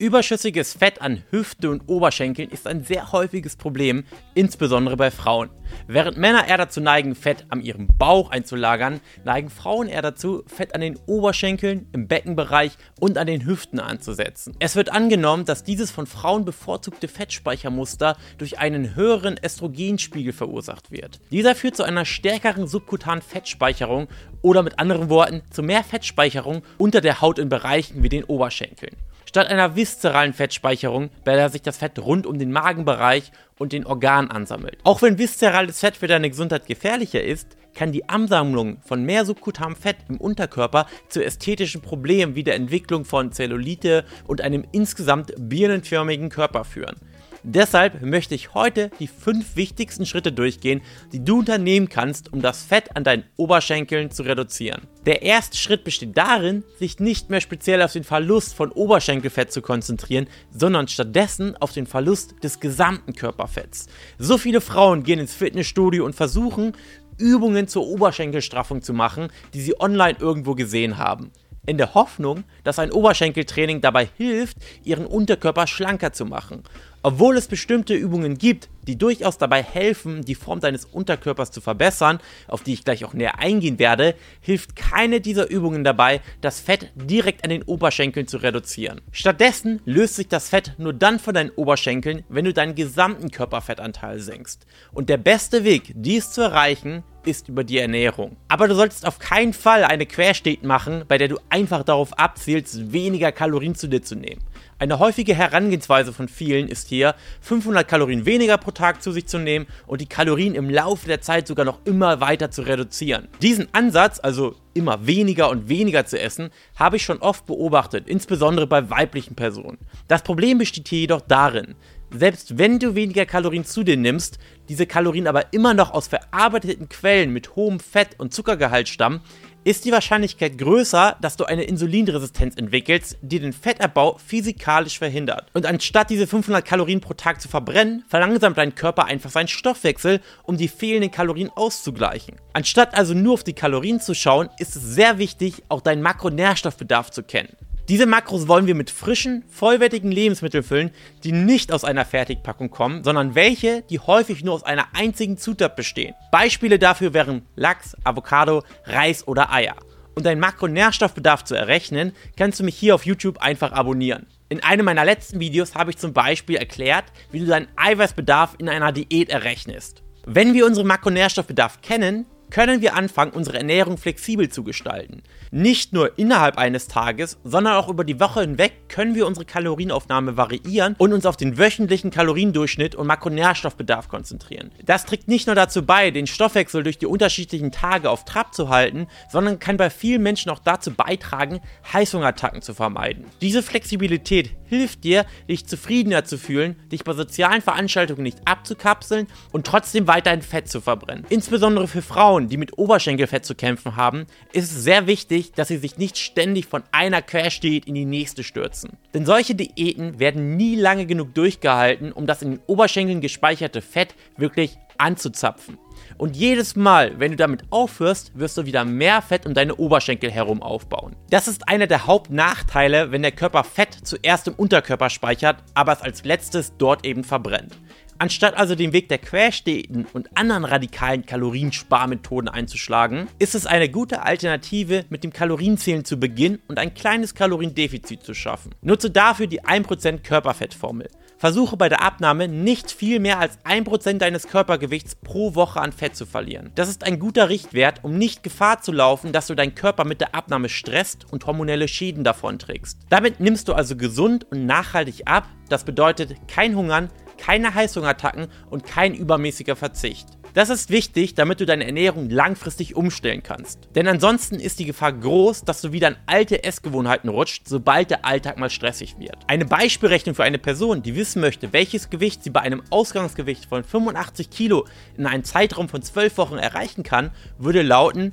Überschüssiges Fett an Hüfte und Oberschenkeln ist ein sehr häufiges Problem, insbesondere bei Frauen. Während Männer eher dazu neigen, Fett an ihrem Bauch einzulagern, neigen Frauen eher dazu, Fett an den Oberschenkeln, im Beckenbereich und an den Hüften anzusetzen. Es wird angenommen, dass dieses von Frauen bevorzugte Fettspeichermuster durch einen höheren Östrogenspiegel verursacht wird. Dieser führt zu einer stärkeren subkutanen Fettspeicherung oder mit anderen Worten zu mehr Fettspeicherung unter der Haut in Bereichen wie den Oberschenkeln. Statt einer viszeralen Fettspeicherung, der sich das Fett rund um den Magenbereich und den Organ ansammelt. Auch wenn viszerales Fett für deine Gesundheit gefährlicher ist, kann die Ansammlung von mehr subkutanem Fett im Unterkörper zu ästhetischen Problemen wie der Entwicklung von Zellulite und einem insgesamt birnenförmigen Körper führen. Deshalb möchte ich heute die fünf wichtigsten Schritte durchgehen, die du unternehmen kannst, um das Fett an deinen Oberschenkeln zu reduzieren. Der erste Schritt besteht darin, sich nicht mehr speziell auf den Verlust von Oberschenkelfett zu konzentrieren, sondern stattdessen auf den Verlust des gesamten Körperfetts. So viele Frauen gehen ins Fitnessstudio und versuchen, Übungen zur Oberschenkelstraffung zu machen, die sie online irgendwo gesehen haben in der Hoffnung, dass ein Oberschenkeltraining dabei hilft, ihren Unterkörper schlanker zu machen. Obwohl es bestimmte Übungen gibt, die durchaus dabei helfen, die Form deines Unterkörpers zu verbessern, auf die ich gleich auch näher eingehen werde, hilft keine dieser Übungen dabei, das Fett direkt an den Oberschenkeln zu reduzieren. Stattdessen löst sich das Fett nur dann von deinen Oberschenkeln, wenn du deinen gesamten Körperfettanteil senkst. Und der beste Weg, dies zu erreichen, ist über die Ernährung. Aber du solltest auf keinen Fall eine Quersteht machen, bei der du einfach darauf abzielst, weniger Kalorien zu dir zu nehmen. Eine häufige Herangehensweise von vielen ist hier, 500 Kalorien weniger pro Tag zu sich zu nehmen und die Kalorien im Laufe der Zeit sogar noch immer weiter zu reduzieren. Diesen Ansatz, also immer weniger und weniger zu essen, habe ich schon oft beobachtet, insbesondere bei weiblichen Personen. Das Problem besteht hier jedoch darin, selbst wenn du weniger Kalorien zu dir nimmst, diese Kalorien aber immer noch aus verarbeiteten Quellen mit hohem Fett- und Zuckergehalt stammen, ist die Wahrscheinlichkeit größer, dass du eine Insulinresistenz entwickelst, die den Fettabbau physikalisch verhindert. Und anstatt diese 500 Kalorien pro Tag zu verbrennen, verlangsamt dein Körper einfach seinen Stoffwechsel, um die fehlenden Kalorien auszugleichen. Anstatt also nur auf die Kalorien zu schauen, ist es sehr wichtig, auch deinen Makronährstoffbedarf zu kennen. Diese Makros wollen wir mit frischen, vollwertigen Lebensmitteln füllen, die nicht aus einer Fertigpackung kommen, sondern welche, die häufig nur aus einer einzigen Zutat bestehen. Beispiele dafür wären Lachs, Avocado, Reis oder Eier. Um deinen Makronährstoffbedarf zu errechnen, kannst du mich hier auf YouTube einfach abonnieren. In einem meiner letzten Videos habe ich zum Beispiel erklärt, wie du deinen Eiweißbedarf in einer Diät errechnest. Wenn wir unseren Makronährstoffbedarf kennen, können wir anfangen, unsere Ernährung flexibel zu gestalten. Nicht nur innerhalb eines Tages, sondern auch über die Woche hinweg können wir unsere Kalorienaufnahme variieren und uns auf den wöchentlichen Kaloriendurchschnitt und Makronährstoffbedarf konzentrieren. Das trägt nicht nur dazu bei, den Stoffwechsel durch die unterschiedlichen Tage auf Trab zu halten, sondern kann bei vielen Menschen auch dazu beitragen, Heißhungerattacken zu vermeiden. Diese Flexibilität hilft dir, dich zufriedener zu fühlen, dich bei sozialen Veranstaltungen nicht abzukapseln und trotzdem weiterhin Fett zu verbrennen. Insbesondere für Frauen, die mit Oberschenkelfett zu kämpfen haben, ist es sehr wichtig, dass sie sich nicht ständig von einer Quersteht in die nächste stürzen. Denn solche Diäten werden nie lange genug durchgehalten, um das in den Oberschenkeln gespeicherte Fett wirklich anzuzapfen. Und jedes Mal, wenn du damit aufhörst, wirst du wieder mehr Fett um deine Oberschenkel herum aufbauen. Das ist einer der Hauptnachteile, wenn der Körper Fett zuerst im Unterkörper speichert, aber es als letztes dort eben verbrennt. Anstatt also den Weg der Querstäten und anderen radikalen Kaloriensparmethoden einzuschlagen, ist es eine gute Alternative, mit dem Kalorienzählen zu beginnen und ein kleines Kaloriendefizit zu schaffen. Nutze dafür die 1% Körperfettformel. Versuche bei der Abnahme nicht viel mehr als 1% deines Körpergewichts pro Woche an Fett zu verlieren. Das ist ein guter Richtwert, um nicht Gefahr zu laufen, dass du deinen Körper mit der Abnahme stresst und hormonelle Schäden davonträgst. Damit nimmst du also gesund und nachhaltig ab. Das bedeutet kein Hungern, keine Heißhungerattacken und kein übermäßiger Verzicht. Das ist wichtig, damit du deine Ernährung langfristig umstellen kannst. Denn ansonsten ist die Gefahr groß, dass du wieder in alte Essgewohnheiten rutscht, sobald der Alltag mal stressig wird. Eine Beispielrechnung für eine Person, die wissen möchte, welches Gewicht sie bei einem Ausgangsgewicht von 85 Kilo in einem Zeitraum von 12 Wochen erreichen kann, würde lauten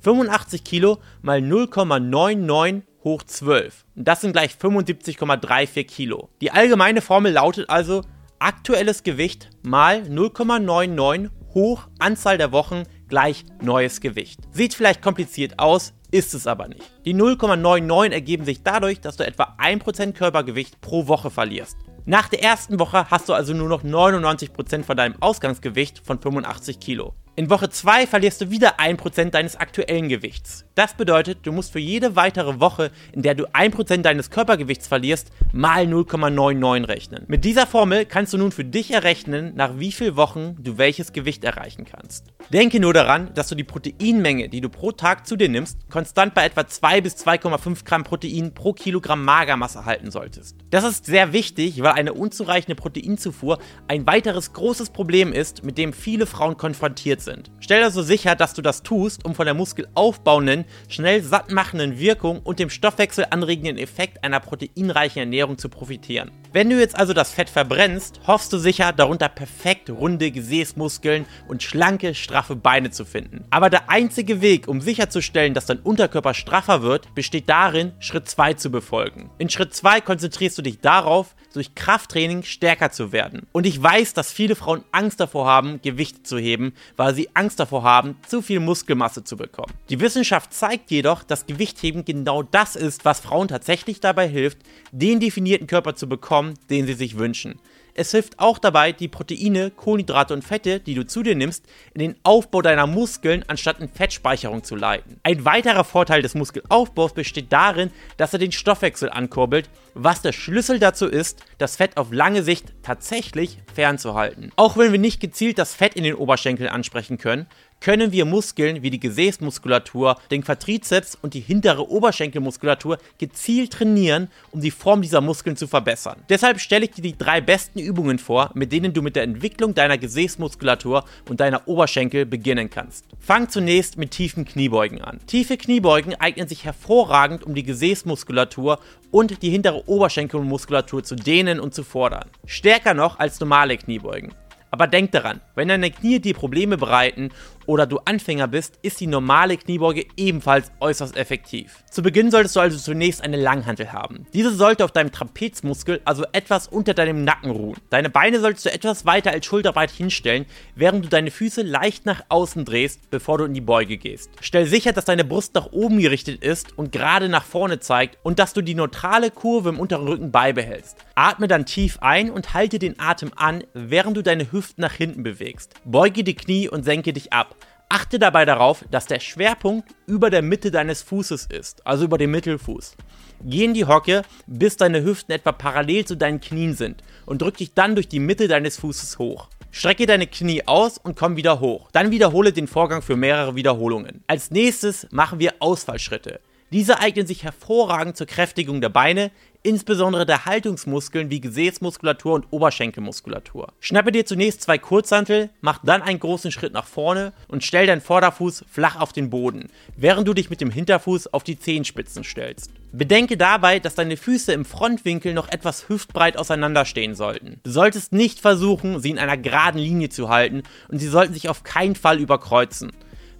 85 Kilo mal 0,99 hoch 12. Und das sind gleich 75,34 Kilo. Die allgemeine Formel lautet also aktuelles Gewicht mal 0,99 hoch Anzahl der Wochen gleich neues Gewicht. Sieht vielleicht kompliziert aus, ist es aber nicht. Die 0,99 ergeben sich dadurch, dass du etwa 1% Körpergewicht pro Woche verlierst. Nach der ersten Woche hast du also nur noch 99% von deinem Ausgangsgewicht von 85 Kilo. In Woche 2 verlierst du wieder 1% deines aktuellen Gewichts. Das bedeutet, du musst für jede weitere Woche, in der du 1% deines Körpergewichts verlierst, mal 0,99 rechnen. Mit dieser Formel kannst du nun für dich errechnen, nach wie vielen Wochen du welches Gewicht erreichen kannst. Denke nur daran, dass du die Proteinmenge, die du pro Tag zu dir nimmst, konstant bei etwa 2 bis 2,5 Gramm Protein pro Kilogramm Magermasse halten solltest. Das ist sehr wichtig, weil eine unzureichende Proteinzufuhr ein weiteres großes Problem ist, mit dem viele Frauen konfrontiert sind. Stell also sicher, dass du das tust, um von der muskelaufbauenden, schnell sattmachenden Wirkung und dem Stoffwechsel anregenden Effekt einer proteinreichen Ernährung zu profitieren. Wenn du jetzt also das Fett verbrennst, hoffst du sicher, darunter perfekt runde Gesäßmuskeln und schlanke, straffe Beine zu finden. Aber der einzige Weg, um sicherzustellen, dass dein Unterkörper straffer wird, besteht darin, Schritt 2 zu befolgen. In Schritt 2 konzentrierst du dich darauf, durch Krafttraining stärker zu werden. Und ich weiß, dass viele Frauen Angst davor haben, Gewichte zu heben, weil sie Angst davor haben, zu viel Muskelmasse zu bekommen. Die Wissenschaft zeigt jedoch, dass Gewichtheben genau das ist, was Frauen tatsächlich dabei hilft, den definierten Körper zu bekommen, den sie sich wünschen. Es hilft auch dabei, die Proteine, Kohlenhydrate und Fette, die du zu dir nimmst, in den Aufbau deiner Muskeln anstatt in Fettspeicherung zu leiten. Ein weiterer Vorteil des Muskelaufbaus besteht darin, dass er den Stoffwechsel ankurbelt, was der Schlüssel dazu ist, das Fett auf lange Sicht tatsächlich fernzuhalten. Auch wenn wir nicht gezielt das Fett in den Oberschenkeln ansprechen können, können wir Muskeln wie die Gesäßmuskulatur, den Quadrizeps und die hintere Oberschenkelmuskulatur gezielt trainieren, um die Form dieser Muskeln zu verbessern. Deshalb stelle ich dir die drei besten Übungen vor, mit denen du mit der Entwicklung deiner Gesäßmuskulatur und deiner Oberschenkel beginnen kannst. Fang zunächst mit tiefen Kniebeugen an. Tiefe Kniebeugen eignen sich hervorragend, um die Gesäßmuskulatur und die hintere Oberschenkelmuskulatur zu dehnen und zu fordern. Stärker noch als normale Kniebeugen. Aber denk daran, wenn deine Knie dir Probleme bereiten oder du Anfänger bist, ist die normale Kniebeuge ebenfalls äußerst effektiv. Zu Beginn solltest du also zunächst eine Langhantel haben. Diese sollte auf deinem Trapezmuskel, also etwas unter deinem Nacken ruhen. Deine Beine solltest du etwas weiter als schulterbreit hinstellen, während du deine Füße leicht nach außen drehst, bevor du in die Beuge gehst. Stell sicher, dass deine Brust nach oben gerichtet ist und gerade nach vorne zeigt und dass du die neutrale Kurve im unteren Rücken beibehältst. Atme dann tief ein und halte den Atem an, während du deine Hüften nach hinten bewegst. Beuge die Knie und senke dich ab. Achte dabei darauf, dass der Schwerpunkt über der Mitte deines Fußes ist, also über dem Mittelfuß. Geh in die Hocke, bis deine Hüften etwa parallel zu deinen Knien sind und drück dich dann durch die Mitte deines Fußes hoch. Strecke deine Knie aus und komm wieder hoch. Dann wiederhole den Vorgang für mehrere Wiederholungen. Als nächstes machen wir Ausfallschritte. Diese eignen sich hervorragend zur Kräftigung der Beine, insbesondere der Haltungsmuskeln wie Gesäßmuskulatur und Oberschenkelmuskulatur. Schnappe dir zunächst zwei Kurzhantel, mach dann einen großen Schritt nach vorne und stell deinen Vorderfuß flach auf den Boden, während du dich mit dem Hinterfuß auf die Zehenspitzen stellst. Bedenke dabei, dass deine Füße im Frontwinkel noch etwas hüftbreit auseinanderstehen sollten. Du solltest nicht versuchen, sie in einer geraden Linie zu halten und sie sollten sich auf keinen Fall überkreuzen.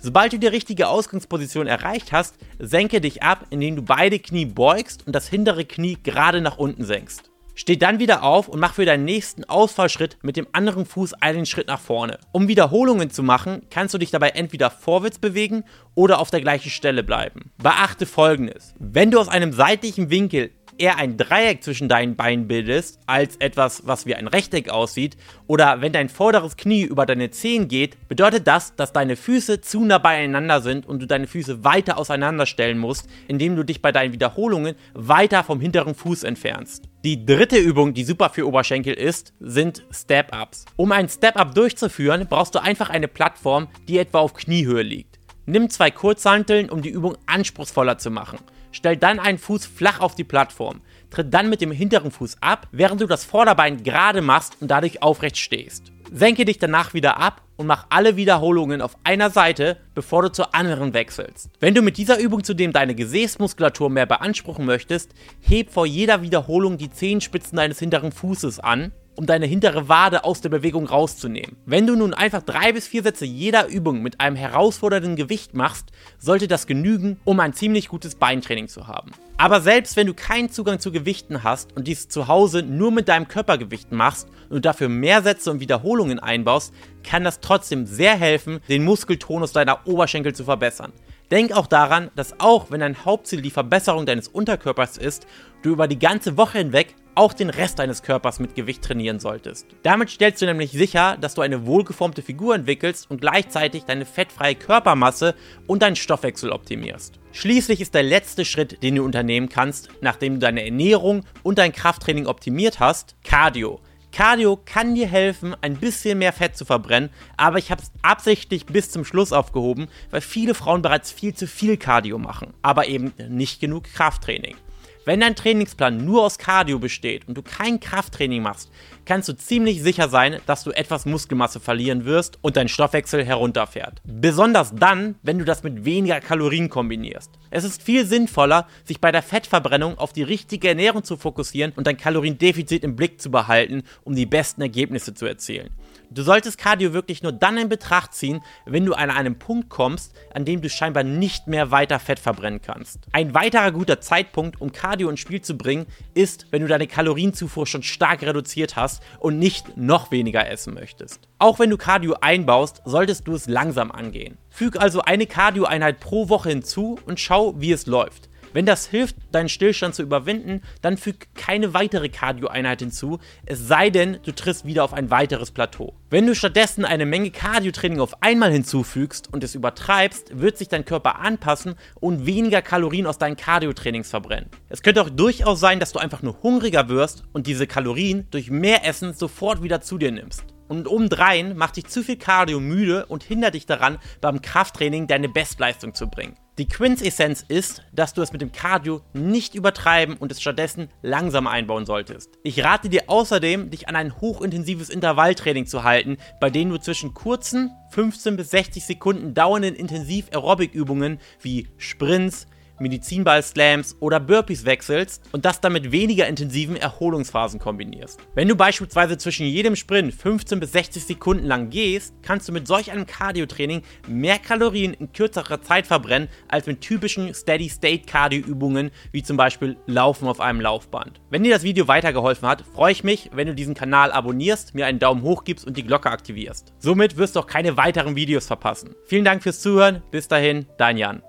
Sobald du die richtige Ausgangsposition erreicht hast, senke dich ab, indem du beide Knie beugst und das hintere Knie gerade nach unten senkst. Steh dann wieder auf und mach für deinen nächsten Ausfallschritt mit dem anderen Fuß einen Schritt nach vorne. Um Wiederholungen zu machen, kannst du dich dabei entweder vorwärts bewegen oder auf der gleichen Stelle bleiben. Beachte folgendes: Wenn du aus einem seitlichen Winkel eher ein Dreieck zwischen deinen Beinen bildest, als etwas, was wie ein Rechteck aussieht, oder wenn dein vorderes Knie über deine Zehen geht, bedeutet das, dass deine Füße zu nah beieinander sind und du deine Füße weiter auseinanderstellen musst, indem du dich bei deinen Wiederholungen weiter vom hinteren Fuß entfernst. Die dritte Übung, die super für Oberschenkel ist, sind Step-Ups. Um ein Step-Up durchzuführen, brauchst du einfach eine Plattform, die etwa auf Kniehöhe liegt. Nimm zwei Kurzhanteln, um die Übung anspruchsvoller zu machen. Stell dann einen Fuß flach auf die Plattform. Tritt dann mit dem hinteren Fuß ab, während du das Vorderbein gerade machst und dadurch aufrecht stehst. Senke dich danach wieder ab und mach alle Wiederholungen auf einer Seite, bevor du zur anderen wechselst. Wenn du mit dieser Übung zudem deine Gesäßmuskulatur mehr beanspruchen möchtest, heb vor jeder Wiederholung die Zehenspitzen deines hinteren Fußes an um deine hintere Wade aus der Bewegung rauszunehmen. Wenn du nun einfach drei bis vier Sätze jeder Übung mit einem herausfordernden Gewicht machst, sollte das genügen, um ein ziemlich gutes Beintraining zu haben. Aber selbst wenn du keinen Zugang zu Gewichten hast und dies zu Hause nur mit deinem Körpergewicht machst und dafür mehr Sätze und Wiederholungen einbaust, kann das trotzdem sehr helfen, den Muskeltonus deiner Oberschenkel zu verbessern. Denk auch daran, dass auch wenn dein Hauptziel die Verbesserung deines Unterkörpers ist, du über die ganze Woche hinweg auch den Rest deines Körpers mit Gewicht trainieren solltest. Damit stellst du nämlich sicher, dass du eine wohlgeformte Figur entwickelst und gleichzeitig deine fettfreie Körpermasse und deinen Stoffwechsel optimierst. Schließlich ist der letzte Schritt, den du unternehmen kannst, nachdem du deine Ernährung und dein Krafttraining optimiert hast, Cardio. Cardio kann dir helfen, ein bisschen mehr Fett zu verbrennen, aber ich habe es absichtlich bis zum Schluss aufgehoben, weil viele Frauen bereits viel zu viel Cardio machen, aber eben nicht genug Krafttraining. Wenn dein Trainingsplan nur aus Cardio besteht und du kein Krafttraining machst, kannst du ziemlich sicher sein, dass du etwas Muskelmasse verlieren wirst und dein Stoffwechsel herunterfährt. Besonders dann, wenn du das mit weniger Kalorien kombinierst. Es ist viel sinnvoller, sich bei der Fettverbrennung auf die richtige Ernährung zu fokussieren und dein Kaloriendefizit im Blick zu behalten, um die besten Ergebnisse zu erzielen. Du solltest Cardio wirklich nur dann in Betracht ziehen, wenn du an einem Punkt kommst, an dem du scheinbar nicht mehr weiter Fett verbrennen kannst. Ein weiterer guter Zeitpunkt, um Cardio ins Spiel zu bringen, ist, wenn du deine Kalorienzufuhr schon stark reduziert hast und nicht noch weniger essen möchtest. Auch wenn du Cardio einbaust, solltest du es langsam angehen. Füg also eine Cardio-Einheit pro Woche hinzu und schau, wie es läuft. Wenn das hilft, deinen Stillstand zu überwinden, dann füg keine weitere Cardio-Einheit hinzu, es sei denn, du triffst wieder auf ein weiteres Plateau. Wenn du stattdessen eine Menge Cardio-Training auf einmal hinzufügst und es übertreibst, wird sich dein Körper anpassen und weniger Kalorien aus deinen Cardio-Trainings verbrennen. Es könnte auch durchaus sein, dass du einfach nur hungriger wirst und diese Kalorien durch mehr Essen sofort wieder zu dir nimmst. Und obendrein macht dich zu viel Cardio müde und hindert dich daran, beim Krafttraining deine Bestleistung zu bringen. Die Quintessenz ist, dass du es mit dem Cardio nicht übertreiben und es stattdessen langsam einbauen solltest. Ich rate dir außerdem, dich an ein hochintensives Intervalltraining zu halten, bei dem du zwischen kurzen 15 bis 60 Sekunden dauernden Intensiv-Aerobic-Übungen wie Sprints, Medizinball-Slams oder Burpees wechselst und das dann mit weniger intensiven Erholungsphasen kombinierst. Wenn du beispielsweise zwischen jedem Sprint 15 bis 60 Sekunden lang gehst, kannst du mit solch einem Cardio-Training mehr Kalorien in kürzerer Zeit verbrennen als mit typischen Steady-State-Cardio-Übungen wie zum Beispiel Laufen auf einem Laufband. Wenn dir das Video weitergeholfen hat, freue ich mich, wenn du diesen Kanal abonnierst, mir einen Daumen hoch gibst und die Glocke aktivierst. Somit wirst du auch keine weiteren Videos verpassen. Vielen Dank fürs Zuhören, bis dahin, dein Jan.